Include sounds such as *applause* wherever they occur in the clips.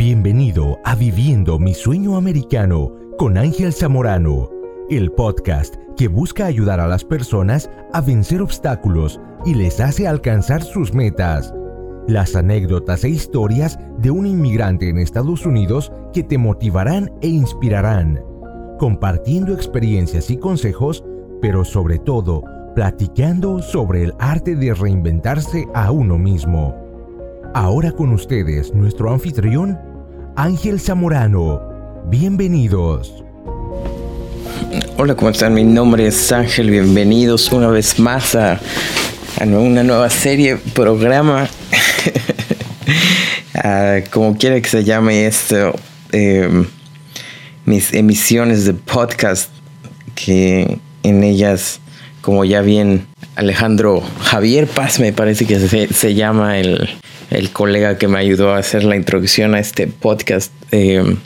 Bienvenido a Viviendo mi sueño americano con Ángel Zamorano, el podcast que busca ayudar a las personas a vencer obstáculos y les hace alcanzar sus metas. Las anécdotas e historias de un inmigrante en Estados Unidos que te motivarán e inspirarán, compartiendo experiencias y consejos, pero sobre todo platicando sobre el arte de reinventarse a uno mismo. Ahora con ustedes nuestro anfitrión, Ángel Zamorano. Bienvenidos. Hola, ¿cómo están? Mi nombre es Ángel. Bienvenidos una vez más a, una nueva serie, programa, *laughs* como quiera que se llame esto, em, mis emisiones de podcast, que en ellas, como ya bien Alejandro Javier Paz, me parece que se llama el, el colega que me ayudó a hacer la introducción a este podcast, eh,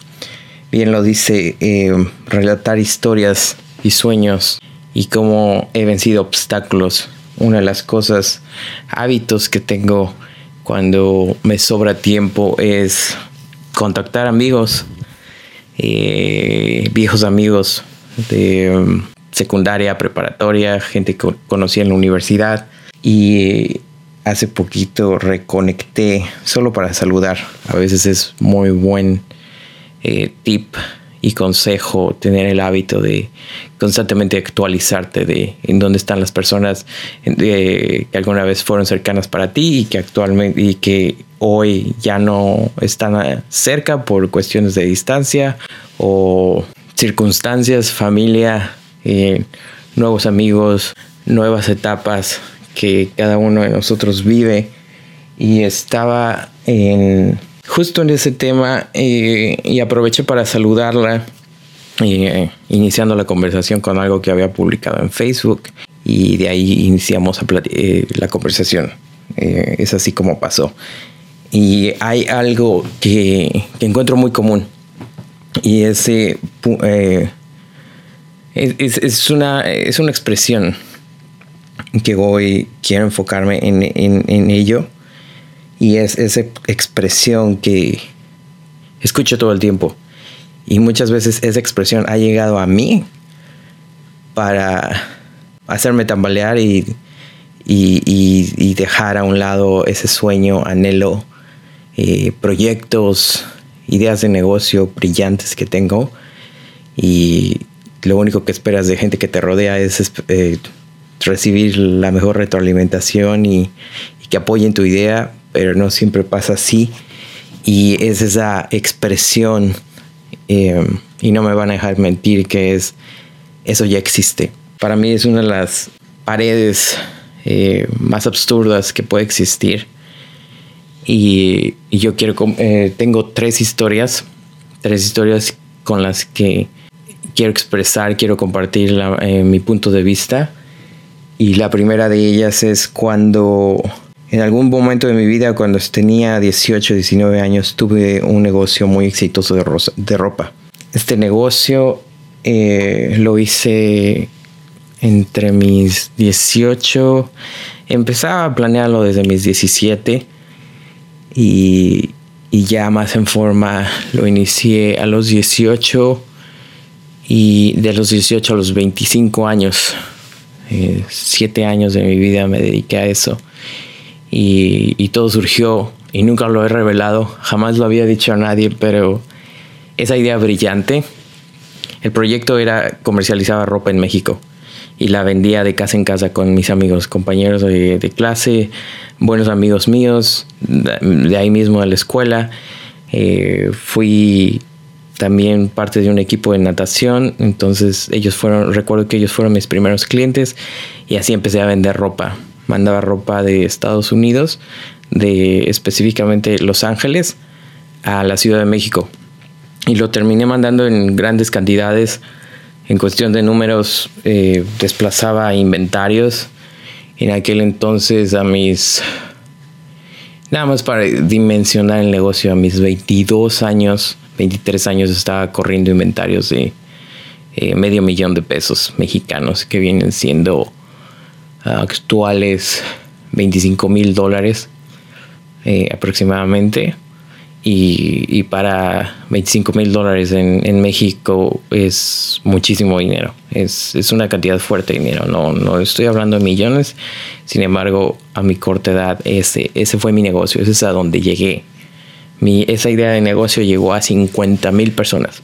bien lo dice, eh, relatar historias y sueños y cómo he vencido obstáculos. Una de las cosas, hábitos que tengo cuando me sobra tiempo es contactar amigos, eh, viejos amigos de secundaria, preparatoria, gente que conocí en la universidad y hace poquito reconecté solo para saludar. A veces es muy buen eh, tip y consejo tener el hábito de constantemente actualizarte de en dónde están las personas que alguna vez fueron cercanas para ti y que actualmente y que hoy ya no están cerca por cuestiones de distancia o circunstancias, familia, eh, nuevos amigos, nuevas etapas que cada uno de nosotros vive. Y estaba justo en ese tema eh, y aproveché para saludarla eh, iniciando la conversación con algo que había publicado en Facebook y de ahí iniciamos la conversación. Es así como pasó. Y hay algo que, encuentro muy común y ese es, es, una, es una expresión que hoy quiero enfocarme en, ello. Y es esa expresión que escucho todo el tiempo. Y muchas veces esa expresión ha llegado a mí para hacerme tambalear y, y, dejar a un lado ese sueño, anhelo, eh, proyectos, ideas de negocio brillantes que tengo. Y lo único que esperas de gente que te rodea es eh, recibir la mejor retroalimentación y, que apoyen tu idea, pero no siempre pasa así. Y es esa expresión, eh, y no me van a dejar mentir, que es, eso ya existe. Para mí es una de las paredes eh, más absurdas que puede existir. Y, yo quiero, eh, tengo tres historias, tres historias con las que quiero expresar, quiero compartir mi punto de vista. Y la primera de ellas es cuando en algún momento de mi vida, cuando tenía 18, 19 años, tuve un negocio muy exitoso de, de ropa. Este negocio eh, lo hice entre mis 18, empezaba a planearlo desde mis 17 y, y ya más en forma lo inicié a los 18 y de los 18 a los 25 años eh, siete años de mi vida me dediqué a eso. Y, todo surgió y nunca lo he revelado, jamás lo había dicho a nadie, pero esa idea brillante, el proyecto era comercializaba ropa en México y la vendía de casa en casa con mis amigos, compañeros de, clase, buenos amigos míos, de ahí mismo de la escuela. Eh, fui también parte de un equipo de natación, entonces ellos fueron, recuerdo que ellos fueron mis primeros clientes y así empecé a vender ropa. Mandaba ropa de Estados Unidos, de específicamente Los Ángeles, a la Ciudad de México. Y lo terminé mandando en grandes cantidades. En cuestión de números, eh, desplazaba inventarios. En aquel entonces, a mis. Nada más para dimensionar el negocio, a mis 22 años, 23 años estaba corriendo inventarios de eh, medio millón de pesos mexicanos que vienen siendo ah, actuales 25 mil dólares eh, aproximadamente y, para 25 mil dólares en, México es muchísimo dinero. Es, una cantidad fuerte de dinero. No, no estoy hablando de millones. Sin embargo, a mi corta edad, ese, ese fue mi negocio. Ese es a donde llegué. Mi, esa idea de negocio llegó a 50 mil personas.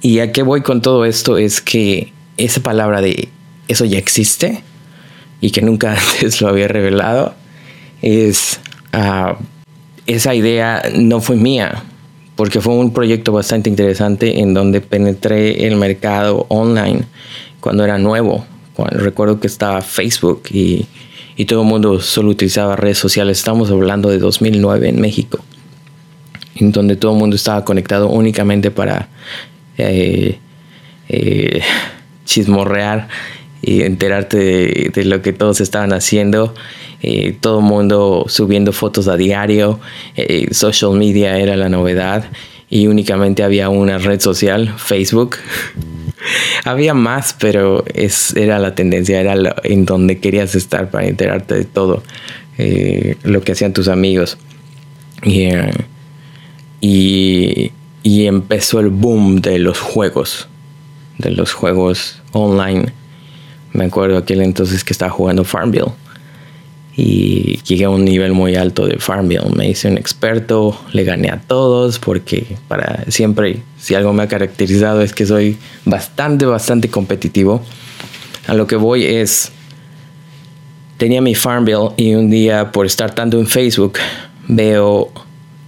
Y a qué voy con todo esto es que esa palabra de eso ya existe y que nunca *laughs* antes lo había revelado es... Uh, esa idea no fue mía, porque fue un proyecto bastante interesante en donde penetré el mercado online cuando era nuevo. Cuando, recuerdo que estaba Facebook y, todo el mundo solo utilizaba redes sociales. Estamos hablando de 2009 en México, en donde todo el mundo estaba conectado únicamente para eh, eh, *laughs* chismorrear y enterarte de, lo que todos estaban haciendo. Eh, todo el mundo subiendo fotos a diario. Eh, social media era la novedad y únicamente había una red social, Facebook. *laughs* *laughs* había más, pero es, era la tendencia, era en donde querías estar para enterarte de todo eh, lo que hacían tus amigos. y, y empezó el boom de los juegos, de los juegos online. Me acuerdo aquel entonces que estaba jugando Farmville y llegué a un nivel muy alto de Farmville. Me hice un experto, le gané a todos porque para siempre, si algo me ha caracterizado es que soy bastante, bastante competitivo. A lo que voy es, tenía mi Farmville y un día por estar tanto en Facebook veo,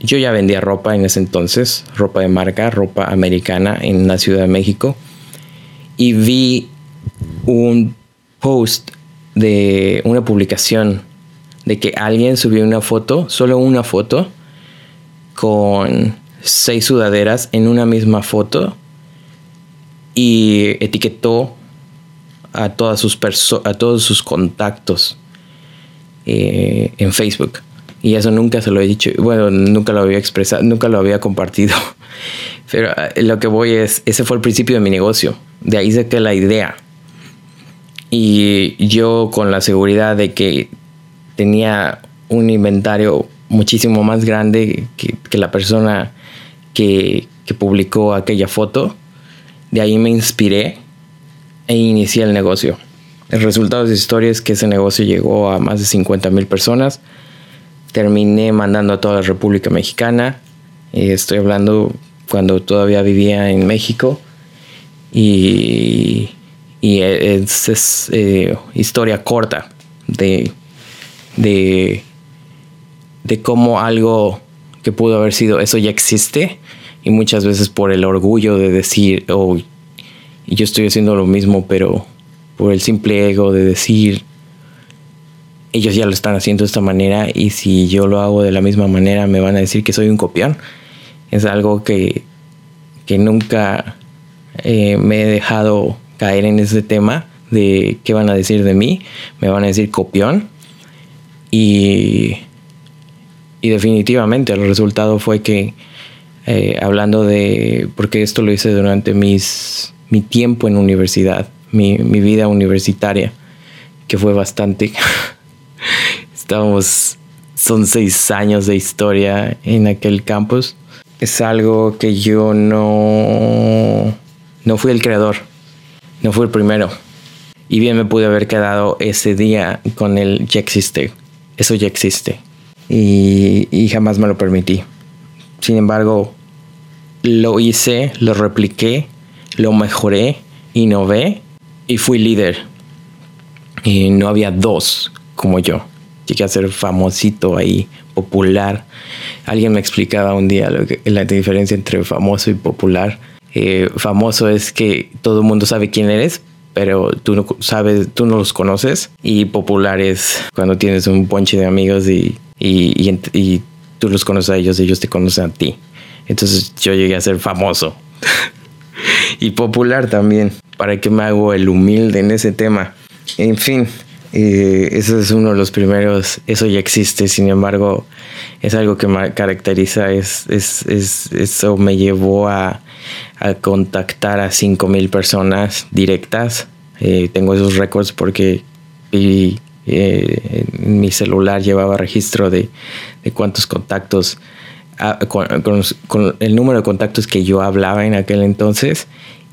yo ya vendía ropa en ese entonces, ropa de marca, ropa americana en la Ciudad de México y vi un post de una publicación de que alguien subió una foto, solo una foto, con seis sudaderas en una misma foto y etiquetó a, todas sus a todos sus contactos eh, en Facebook. Y eso nunca se lo he dicho, bueno, nunca lo había expresado, nunca lo había compartido. *laughs* Pero eh, lo que voy es, ese fue el principio de mi negocio. De ahí saqué la idea y yo con la seguridad de que tenía un inventario muchísimo más grande que, la persona que, publicó aquella foto, de ahí me inspiré e inicié el negocio. El resultado de esa historia es que ese negocio llegó a más de 50 mil personas. Terminé mandando a toda la República Mexicana. Eh, estoy hablando cuando todavía vivía en México. Y es eh, historia corta de, de, de cómo algo que pudo haber sido eso ya existe. Y muchas veces por el orgullo de decir oh, yo estoy haciendo lo mismo pero por el simple ego de decir ellos ya lo están haciendo de esta manera y si yo lo hago de la misma manera me van a decir que soy un copión. Es algo que, que nunca eh, me he dejado caer en ese tema de qué van a decir de mí, me van a decir copión y, y definitivamente el resultado fue que eh, hablando de, porque esto lo hice durante mis, mi tiempo en universidad, mi, mi vida universitaria, que fue bastante, *laughs* estábamos, son seis años de historia en aquel campus, es algo que yo no, no fui el creador, no fue el primero. Y bien me pude haber quedado ese día con el ya existe. Eso ya existe. Y, jamás me lo permití. Sin embargo, lo hice, lo repliqué, lo mejoré, innové y fui líder. Y no había dos como yo. Llegué a ser famosito ahí, popular. Alguien me explicaba un día la diferencia entre famoso y popular eh, famoso es que todo el mundo sabe quién eres, pero tú no sabes, tú no los conoces. Y popular es cuando tienes un ponche de amigos y, y, tú los conoces a ellos, ellos te conocen a ti. Entonces yo llegué a ser famoso. *laughs* y popular también. ¿Para que me hago el humilde en ese tema? En fin, eh, eso es uno de los primeros, eso ya existe, sin embargo, es algo que me caracteriza, es, es, es eso me llevó a, contactar a 5.000 personas directas. Eh, tengo esos récords porque eh, mi celular llevaba registro de, cuántos contactos con, el número de contactos que yo hablaba en aquel entonces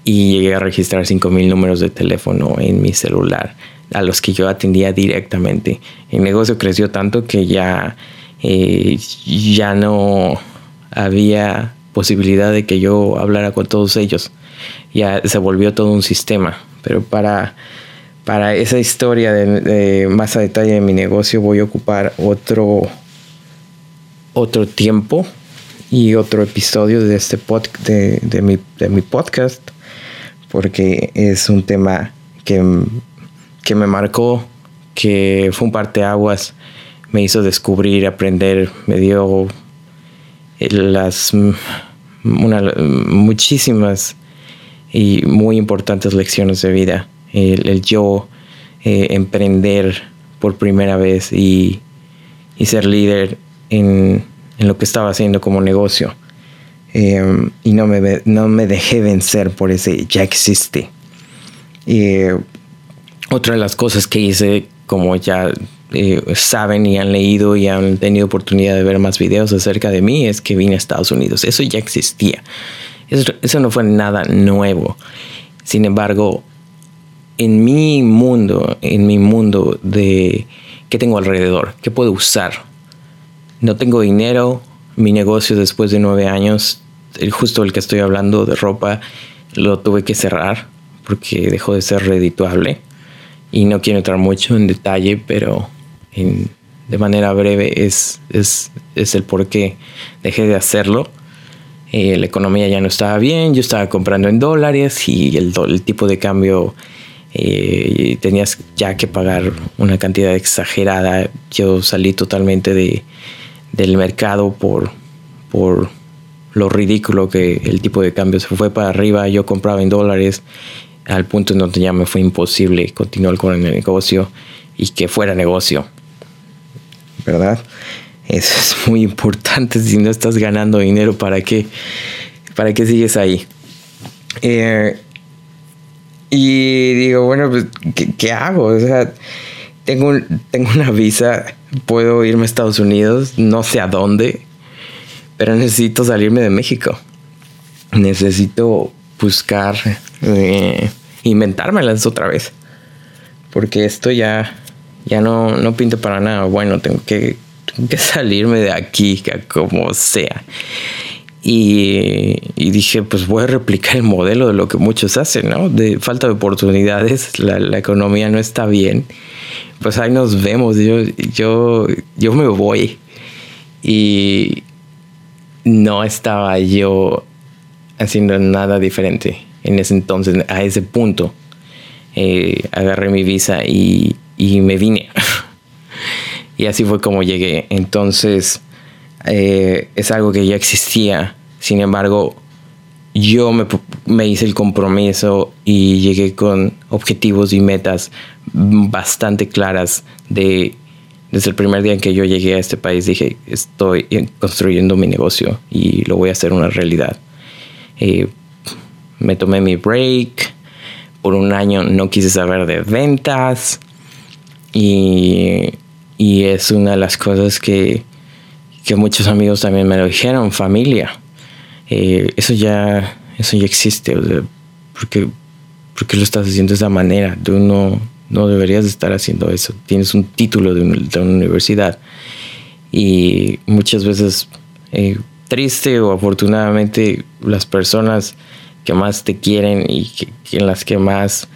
y llegué a registrar 5000 números de teléfono en mi celular a los que yo atendía directamente. El negocio creció tanto que ya, eh, ya no había posibilidad de que yo hablara con todos ellos. Ya se volvió todo un sistema. Pero para, para esa historia de, más a detalle de mi negocio voy a ocupar otro, otro tiempo y otro episodio de este pod, de, de, mi, de mi podcast porque es un tema que que me marcó, que fue un parteaguas, me hizo descubrir, aprender, me dio las muchísimas y muy importantes lecciones de vida. El, yo eh, emprender por primera vez y, ser líder en, lo que estaba haciendo como negocio. Em, y no me, no me dejé vencer por ese ya existe. Y otra de las cosas que hice, como ya eh, saben y han leído y han tenido oportunidad de ver más videos acerca de mí, es que vine a Estados Unidos. Eso ya existía. Eso, no fue nada nuevo. Sin embargo, en mi mundo, en mi mundo de qué tengo alrededor, qué puedo usar. No tengo dinero, mi negocio después de nueve años, justo el que estoy hablando de ropa, lo tuve que cerrar porque dejó de ser redituable y no quiero entrar mucho en detalle, pero de manera breve es, es, el por qué dejé de hacerlo. Eh, la economía ya no estaba bien, yo estaba comprando en dólares y el, el tipo de cambio eh, tenías ya que pagar una cantidad exagerada. Yo salí totalmente de, del mercado por, por lo ridículo que el tipo de cambio se fue para arriba. Yo compraba en dólares al punto en donde ya me fue imposible continuar con el negocio y que fuera negocio. ¿Verdad? Eso es muy importante. Si no estás ganando dinero, ¿para qué, para qué sigues ahí? Eh, y digo, bueno, pues, ¿qué, hago? O sea, tengo, tengo una visa, puedo irme a Estados Unidos, no sé a dónde, pero necesito salirme de México. Necesito buscar, eh, inventármelas otra vez. Porque esto ya, ya no, no pinta para nada. Bueno, tengo que, que *laughs* salirme de aquí, como sea. Y, y, dije, pues voy a replicar el modelo de lo que muchos hacen, ¿no? De falta de oportunidades, la, la economía no está bien. Pues ahí nos vemos, yo, yo, yo me voy. Y no estaba yo haciendo nada diferente en ese entonces, a ese punto. Eh, agarré mi visa y, me vine. *laughs* y así fue como llegué. Entonces, eh, es algo que ya existía. Sin embargo, yo me, me, hice el compromiso y llegué con objetivos y metas bastante claras de desde el primer día en que yo llegué a este país dije estoy construyendo mi negocio y lo voy a hacer una realidad eh, me tomé mi break. Por un año no quise saber de ventas. Y, y es una de las cosas que, que, muchos amigos también me lo dijeron, familia. Eh, eso, ya, eso ya existe. porque ¿por, qué, lo estás haciendo de esa manera? Tú no, no deberías estar haciendo eso. Tienes un título de, una universidad. Y muchas veces, eh, triste o afortunadamente, las personas que más te quieren y en las que más,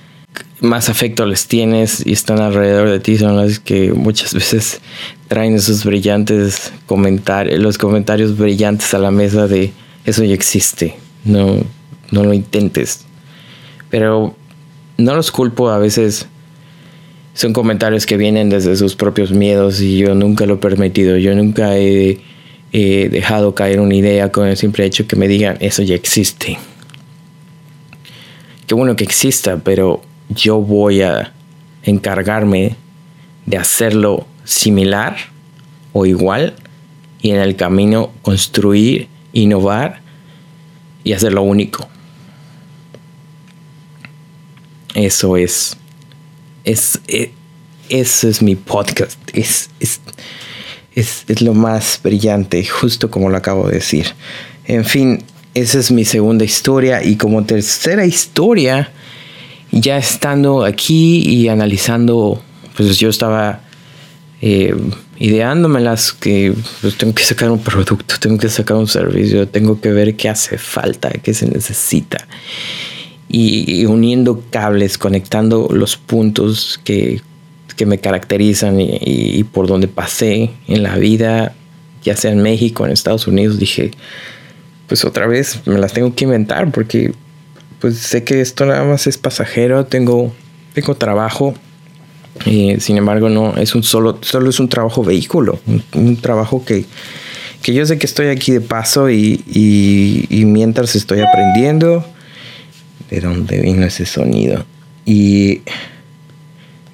más afecto les tienes y están alrededor de ti son las que muchas *laughs* veces traen esos brillantes comentarios, los comentarios brillantes a la mesa de eso ya existe, no, no lo intentes. Pero no los culpo, a veces son comentarios que vienen desde sus propios miedos y yo nunca lo he permitido, yo nunca he, he dejado caer una idea con el simple hecho que me digan eso ya existe qué bueno que exista, pero yo voy a encargarme de hacerlo similar o igual y en el camino construir, innovar y hacerlo único. Eso es, es, es, eso es mi podcast. Es, es, es lo más brillante, justo como lo acabo de decir. En fin, esa es mi segunda historia y como tercera historia, ya estando aquí y analizando, pues yo estaba eh, ideándomelas que pues, tengo que sacar un producto, tengo que sacar un servicio, tengo que ver qué hace falta, qué se necesita. Y, uniendo cables, conectando los puntos que, que me caracterizan y, y, por donde pasé en la vida, ya sea en México, en Estados Unidos, dije, pues otra vez me las tengo que inventar porque pues sé que esto nada más es pasajero, tengo, tengo trabajo. y sin embargo, no es un solo, solo es un trabajo vehículo, un, trabajo que, que, yo sé que estoy aquí de paso y, y, mientras estoy aprendiendo de dónde vino ese sonido. Y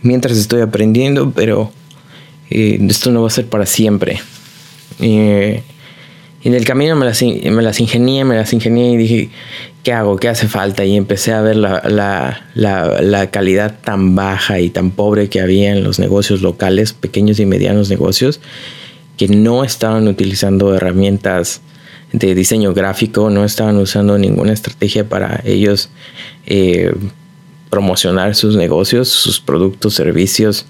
mientras estoy aprendiendo, pero eh, esto no va a ser para siempre. Eh, en el camino me las, me ingenié, me las ingenié y dije, ¿qué hago? ¿Qué hace falta? Y empecé a ver la, la, calidad tan baja y tan pobre que había en los negocios locales, pequeños y medianos negocios, que no estaban utilizando herramientas de diseño gráfico, no estaban usando ninguna estrategia para ellos eh, promocionar sus negocios, sus productos, servicios.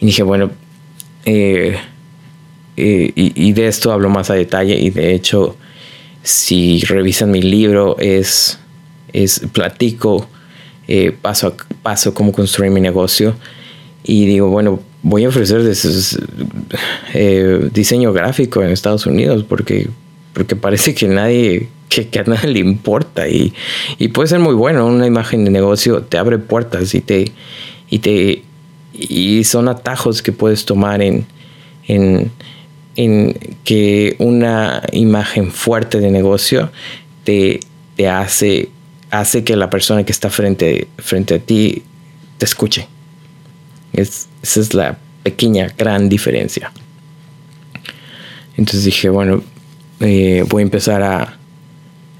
Y dije, bueno, eh, eh, y, de esto hablo más a detalle y de hecho si revisan mi libro es, es platico eh, paso a paso cómo construir mi negocio y digo bueno voy a ofrecer eh, diseño gráfico en Estados Unidos porque porque parece que nadie que, a nadie le importa y, y, puede ser muy bueno una imagen de negocio te abre puertas y te y te y son atajos que puedes tomar en, en en que una imagen fuerte de negocio te, te hace, hace que la persona que está frente, frente a ti te escuche. Es, esa es la pequeña, gran diferencia. Entonces dije, bueno, eh, voy a empezar a...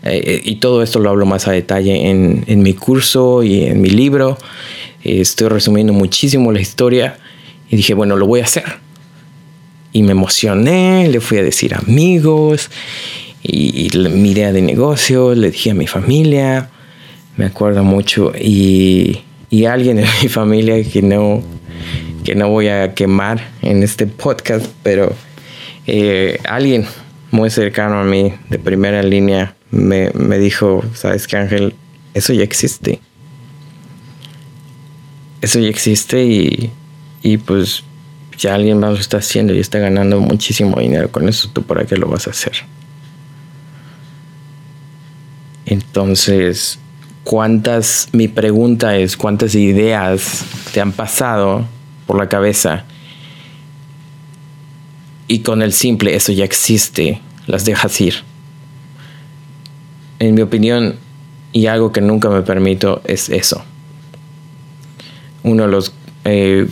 Eh, y todo esto lo hablo más a detalle en, en mi curso y en mi libro. estoy resumiendo muchísimo la historia y dije, bueno, lo voy a hacer y me emocioné, le fui a decir amigos y, mi idea de negocio, le dije a mi familia, me acuerdo mucho, y, y alguien de *laughs* mi familia que no, que no voy a quemar en este podcast, pero eh, alguien muy cercano a mí, de primera línea, me, me dijo, sabes que Ángel, eso ya existe. Eso ya existe y, y pues ya alguien más lo está haciendo y está ganando muchísimo dinero con eso, ¿tú para qué lo vas a hacer? Entonces, ¿cuántas, mi pregunta es, cuántas ideas te han pasado por la cabeza? Y con el simple, eso ya existe, las dejas ir. En mi opinión, y algo que nunca me permito, es eso. Uno de los eh,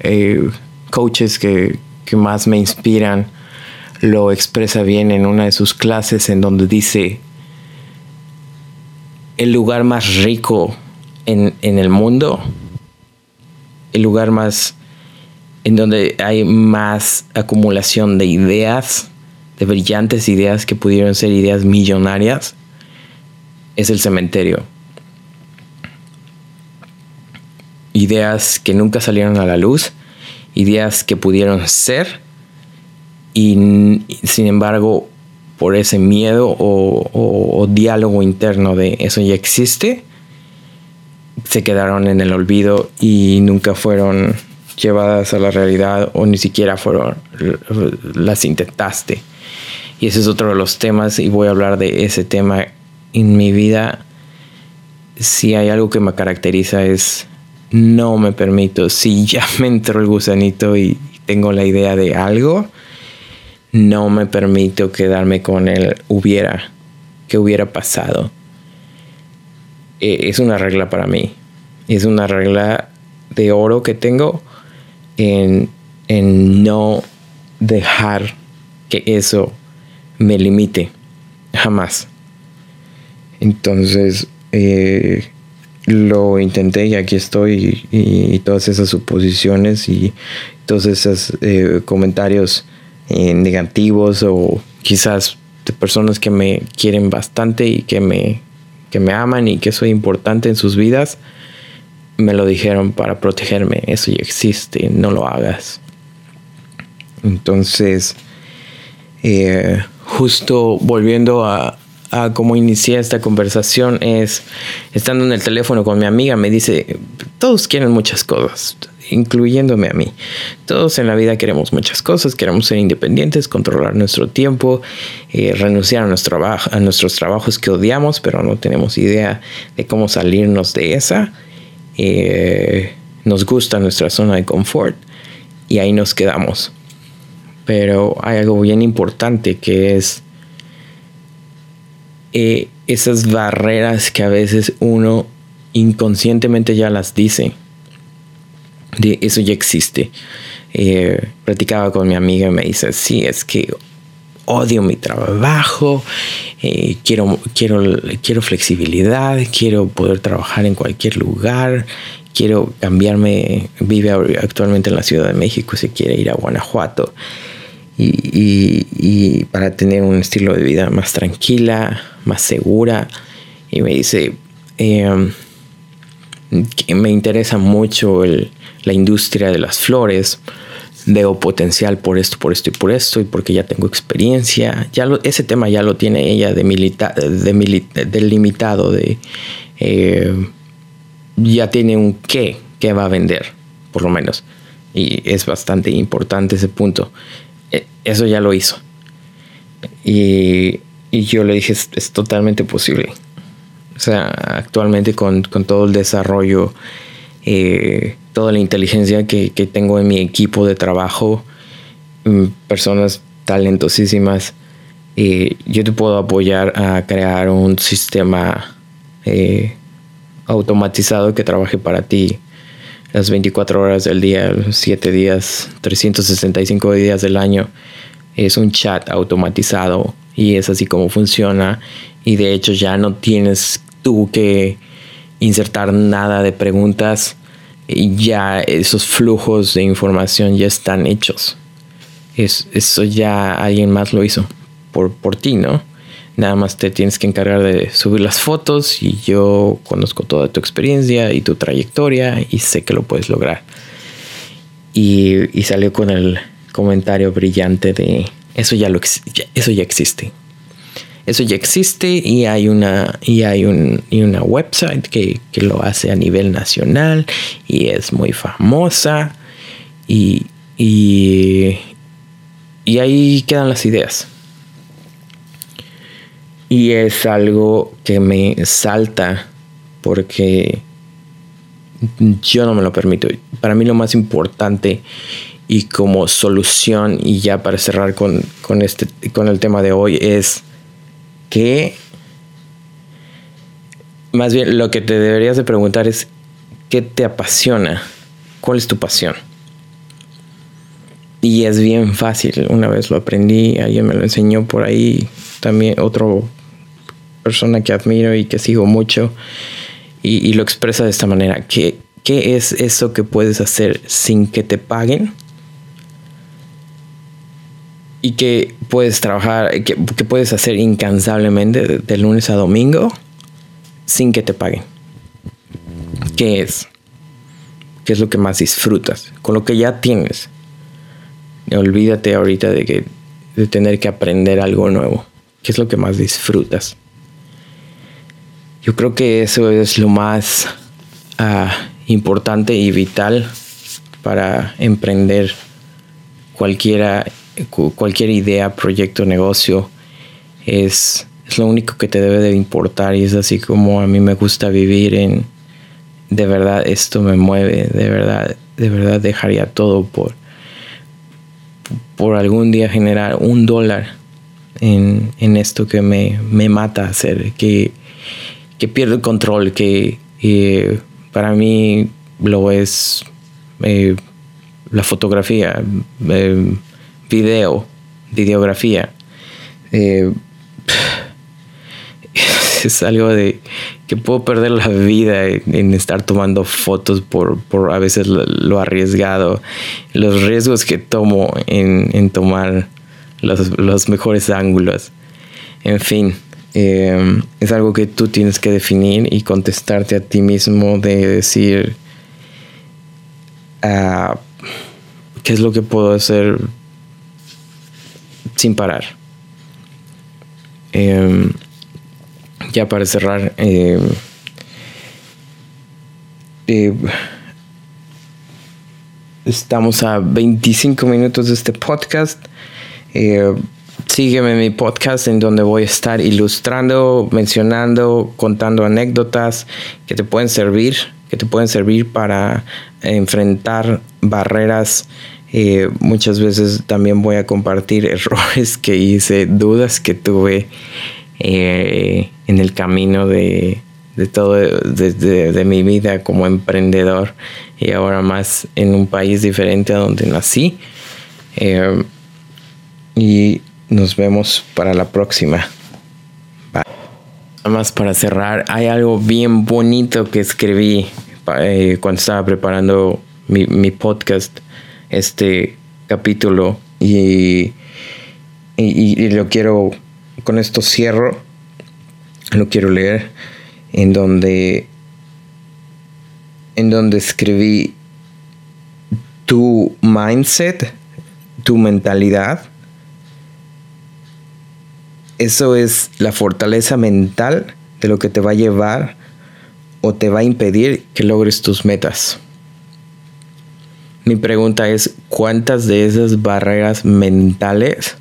eh, coaches que, más me inspiran lo expresa bien en una de sus clases en donde dice, el lugar más rico en, en el mundo, el lugar más en donde hay más acumulación de ideas, de brillantes ideas que pudieron ser ideas millonarias, es el cementerio. Ideas que nunca salieron a la luz ideas que pudieron ser y sin embargo por ese miedo o, diálogo interno de eso ya existe, se quedaron en el olvido y nunca fueron llevadas a la realidad o ni siquiera fueron las intentaste. Y ese es otro de los temas y voy a hablar de ese tema en mi vida. Si hay algo que me caracteriza es no me permito, si ya *laughs* me entró el gusanito y tengo la idea de algo, no me permito quedarme con el hubiera, que hubiera pasado. E, es una regla para mí. Es una regla de oro que tengo en, no dejar que eso me limite. Jamás. Entonces, eh, lo intenté y aquí estoy y, todas esas suposiciones y todos esos eh, comentarios eh, negativos o quizás de personas que me quieren bastante y que me, que me aman y que soy importante en sus vidas, me lo dijeron para protegerme. Eso ya existe, no lo hagas. Entonces, eh, justo volviendo a, a cómo inicié esta conversación, es estando en el teléfono con mi amiga, me dice, todos quieren muchas cosas, incluyéndome a mí. Todos en la vida queremos muchas cosas, queremos ser independientes, controlar nuestro tiempo, eh, renunciar a, nuestro a nuestros trabajos que odiamos, pero no tenemos idea de cómo salirnos de esa. Eh, nos gusta nuestra zona de confort y ahí nos quedamos. Pero hay algo bien importante que es eh, esas barreras que a veces uno inconscientemente ya las dice de eso ya existe. Eh, platicaba con mi amiga y me dice, sí, es que odio mi trabajo, eh, quiero, quiero, quiero flexibilidad, quiero poder trabajar en cualquier lugar, quiero cambiarme, vive actualmente en la Ciudad de México, si quiere ir a Guanajuato. Y, para tener un estilo de vida más tranquila, más segura. Y me dice, eh, que me interesa mucho la industria de las flores. Veo potencial por esto, por esto y por esto, y porque ya tengo experiencia. Ya ese tema ya lo tiene ella de de delimitado, de ya tiene un qué que va a vender, por lo menos. Y es bastante importante ese punto. E, eso ya lo hizo. Y, y yo le dije, es, totalmente posible. O sea, actualmente con, con todo el desarrollo eh, toda la inteligencia que, tengo en mi equipo de trabajo, mm, personas talentosísimas. Eh, yo te puedo apoyar a crear un sistema eh, automatizado que trabaje para ti las 24 horas del día, los 7 días, 365 días del año. Es un chat automatizado y es así como funciona. Y de hecho ya no tienes tú que insertar nada de preguntas y ya esos flujos de información ya están hechos. Es, eso ya alguien más lo hizo por, por ti, ¿no? Nada más te tienes que encargar de subir las fotos y yo conozco toda tu experiencia y tu trayectoria y sé que lo puedes lograr. Y, y salió con el comentario brillante de eso ya, lo, eso ya existe. Eso ya existe y hay una, y hay un, y una website que, lo hace a nivel nacional y es muy famosa y, y, y ahí quedan las ideas. Y es algo que me salta porque yo no me lo permito. Para mí lo más importante y como solución y ya para cerrar con, con, este, con el tema de hoy es que más bien lo que te deberías de preguntar es ¿qué te apasiona? ¿Cuál es tu pasión? Y es bien fácil, una vez lo aprendí, alguien me lo enseñó por ahí, también otro persona que admiro y que sigo mucho, y, lo expresa de esta manera, ¿Qué, ¿qué es eso que puedes hacer sin que te paguen? y que puedes trabajar, que, puedes hacer incansablemente de, lunes a domingo sin que te paguen. ¿Qué es? ¿Qué es lo que más disfrutas? Con lo que ya tienes. Olvídate ahorita de, que, de tener que aprender algo nuevo. ¿Qué es lo que más disfrutas? Yo creo que eso es lo más ah, importante y vital para emprender cualquiera cualquier idea, proyecto, negocio, es, es lo único que te debe de importar y es así como a mí me gusta vivir en, de verdad esto me mueve, de verdad, de verdad dejaría todo por, por algún día generar un dólar en, en esto que me, me, mata hacer, que, que pierdo el control, que para mí lo es eh, la fotografía. Eh, video, videografía. Eh, *laughs* es algo de que puedo perder la vida en, estar tomando fotos por, por a veces lo, arriesgado, los riesgos que tomo en, tomar los, mejores ángulos. En fin, em, es algo que tú tienes que definir y contestarte a ti mismo de decir ah, qué es lo que puedo hacer sin parar. Em, ya para cerrar, em, estamos a 25 minutos de este podcast. Sígueme en mi podcast en donde voy a estar ilustrando, mencionando, contando anécdotas que te pueden servir, que te pueden servir para enfrentar barreras eh, muchas veces también voy a compartir *laughs* errores que hice, dudas que tuve eh, en el camino de, todo, de, mi vida como emprendedor y ahora más en un país diferente a donde nací. Eh, y nos vemos para la próxima. Nada más para cerrar, hay algo bien bonito que escribí cuando estaba preparando mi, podcast este capítulo y, y, lo quiero, con esto cierro, lo quiero leer, en donde, en donde escribí tu mindset, tu mentalidad, eso es la fortaleza mental de lo que te va a llevar o te va a impedir que logres tus metas. Mi pregunta es, ¿cuántas de esas barreras mentales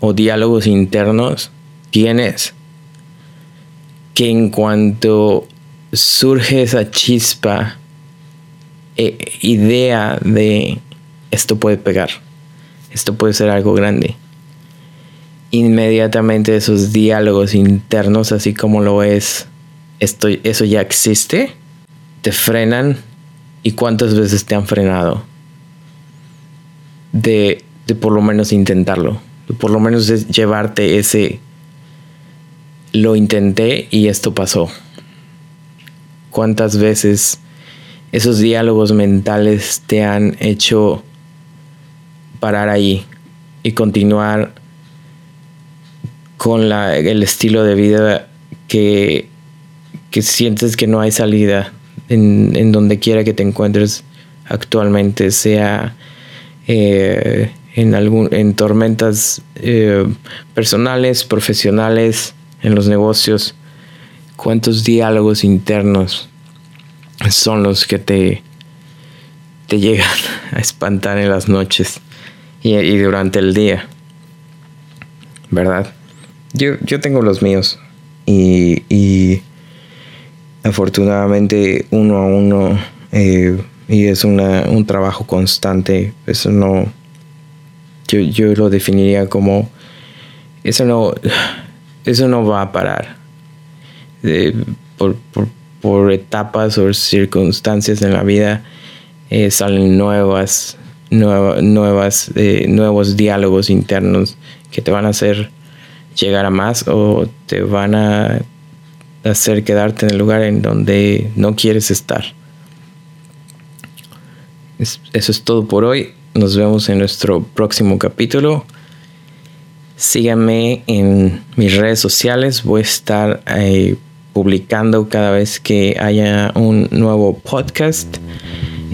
o diálogos internos tienes que en cuanto surge esa chispa, e, idea de esto puede pegar, esto puede ser algo grande? Inmediatamente esos diálogos internos, así como lo es, esto, eso ya existe, te frenan ¿Y cuántas veces te han frenado de, de por lo menos intentarlo? De por lo menos llevarte ese, lo intenté y esto pasó. ¿Cuántas veces esos diálogos mentales te han hecho parar ahí y continuar con la, el estilo de vida que, que sientes que no hay salida? en, donde quiera que te encuentres actualmente, sea eh, en, algún, en tormentas eh, personales, profesionales, en los negocios, cuántos diálogos internos son los que te, te llegan *laughs* a espantar en las noches y, durante el día. ¿Verdad? Yo, yo tengo los míos y, y afortunadamente uno a uno eh, y es un trabajo constante. Eso no, yo, yo lo definiría como, eso no, eso no va a parar. por, por, etapas o circunstancias en la vida eh, salen nuevas, nuevas, eh, nuevos diálogos internos que te van a hacer llegar a más o te van a hacer quedarte en el lugar en donde no quieres estar. eso es todo por hoy. Nos vemos en nuestro próximo capítulo. Síganme en mis redes sociales. Voy a estar eh, publicando cada vez que haya un nuevo podcast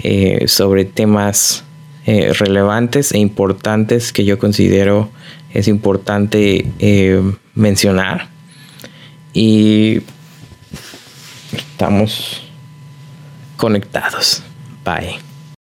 eh, sobre temas eh, relevantes e importantes que yo considero es importante mencionar. Y estamos conectados. Bye.